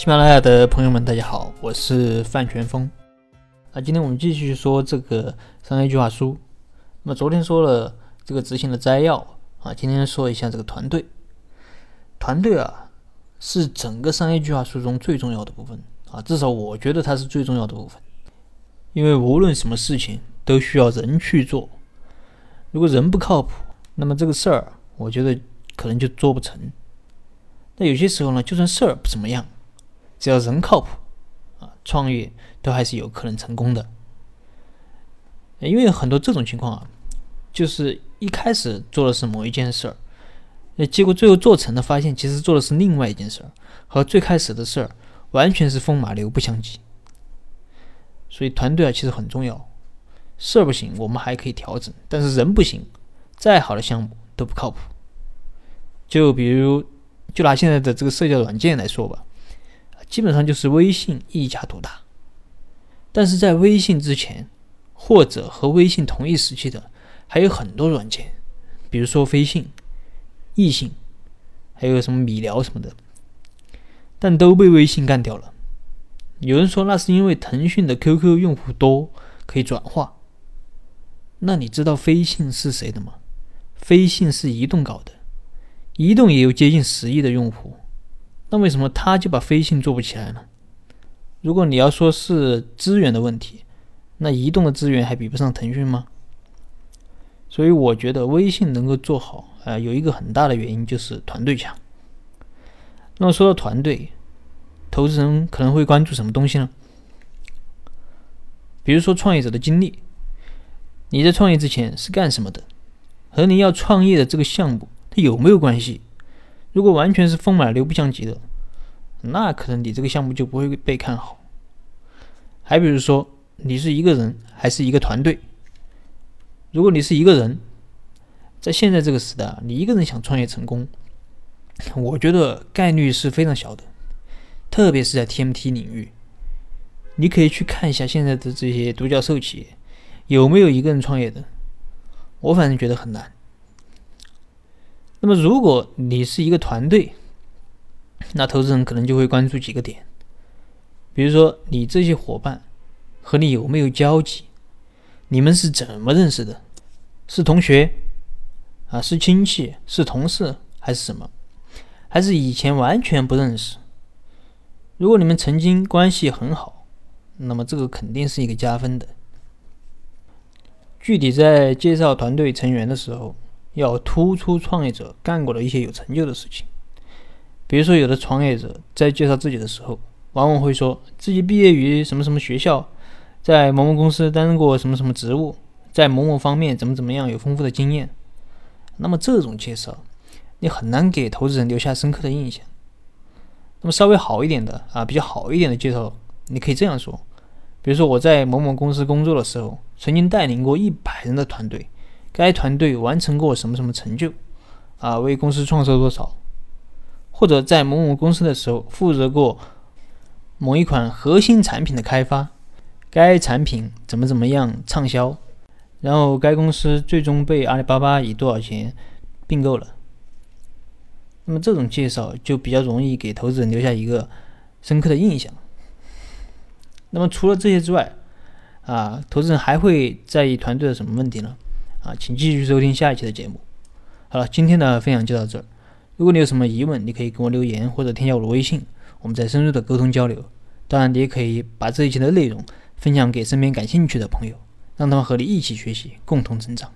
喜马拉雅的朋友们，大家好，我是范全峰。啊，今天我们继续说这个商业计划书。那么昨天说了这个执行的摘要啊，今天说一下这个团队。团队啊，是整个商业计划书中最重要的部分啊，至少我觉得它是最重要的部分。因为无论什么事情都需要人去做，如果人不靠谱，那么这个事儿我觉得可能就做不成。那有些时候呢，就算事儿不怎么样。只要人靠谱，啊，创业都还是有可能成功的。因为很多这种情况啊，就是一开始做的是某一件事儿，那结果最后做成了，发现其实做的是另外一件事儿，和最开始的事儿完全是风马牛不相及。所以团队啊，其实很重要。事儿不行，我们还可以调整；但是人不行，再好的项目都不靠谱。就比如，就拿现在的这个社交软件来说吧。基本上就是微信一家独大，但是在微信之前，或者和微信同一时期的，还有很多软件，比如说飞信、易信，还有什么米聊什么的，但都被微信干掉了。有人说那是因为腾讯的 QQ 用户多，可以转化。那你知道飞信是谁的吗？飞信是移动搞的，移动也有接近十亿的用户。那为什么他就把飞信做不起来呢？如果你要说是资源的问题，那移动的资源还比不上腾讯吗？所以我觉得微信能够做好，啊，有一个很大的原因就是团队强。那么说到团队，投资人可能会关注什么东西呢？比如说创业者的经历，你在创业之前是干什么的？和你要创业的这个项目，它有没有关系？如果完全是风马牛不相及的，那可能你这个项目就不会被看好。还比如说，你是一个人还是一个团队？如果你是一个人，在现在这个时代，你一个人想创业成功，我觉得概率是非常小的。特别是在 TMT 领域，你可以去看一下现在的这些独角兽企业，有没有一个人创业的？我反正觉得很难。那么，如果你是一个团队，那投资人可能就会关注几个点，比如说你这些伙伴和你有没有交集，你们是怎么认识的？是同学啊？是亲戚？是同事？还是什么？还是以前完全不认识？如果你们曾经关系很好，那么这个肯定是一个加分的。具体在介绍团队成员的时候。要突出创业者干过的一些有成就的事情，比如说，有的创业者在介绍自己的时候，往往会说自己毕业于什么什么学校，在某某公司担任过什么什么职务，在某某方面怎么怎么样有丰富的经验。那么这种介绍，你很难给投资人留下深刻的印象。那么稍微好一点的啊，比较好一点的介绍，你可以这样说，比如说我在某某公司工作的时候，曾经带领过一百人的团队。该团队完成过什么什么成就？啊，为公司创收多少？或者在某某公司的时候负责过某一款核心产品的开发，该产品怎么怎么样畅销？然后该公司最终被阿里巴巴以多少钱并购了？那么这种介绍就比较容易给投资人留下一个深刻的印象。那么除了这些之外，啊，投资人还会在意团队的什么问题呢？啊，请继续收听下一期的节目。好了，今天的分享就到这儿。如果你有什么疑问，你可以给我留言或者添加我的微信，我们再深入的沟通交流。当然，你也可以把这一期的内容分享给身边感兴趣的朋友，让他们和你一起学习，共同成长。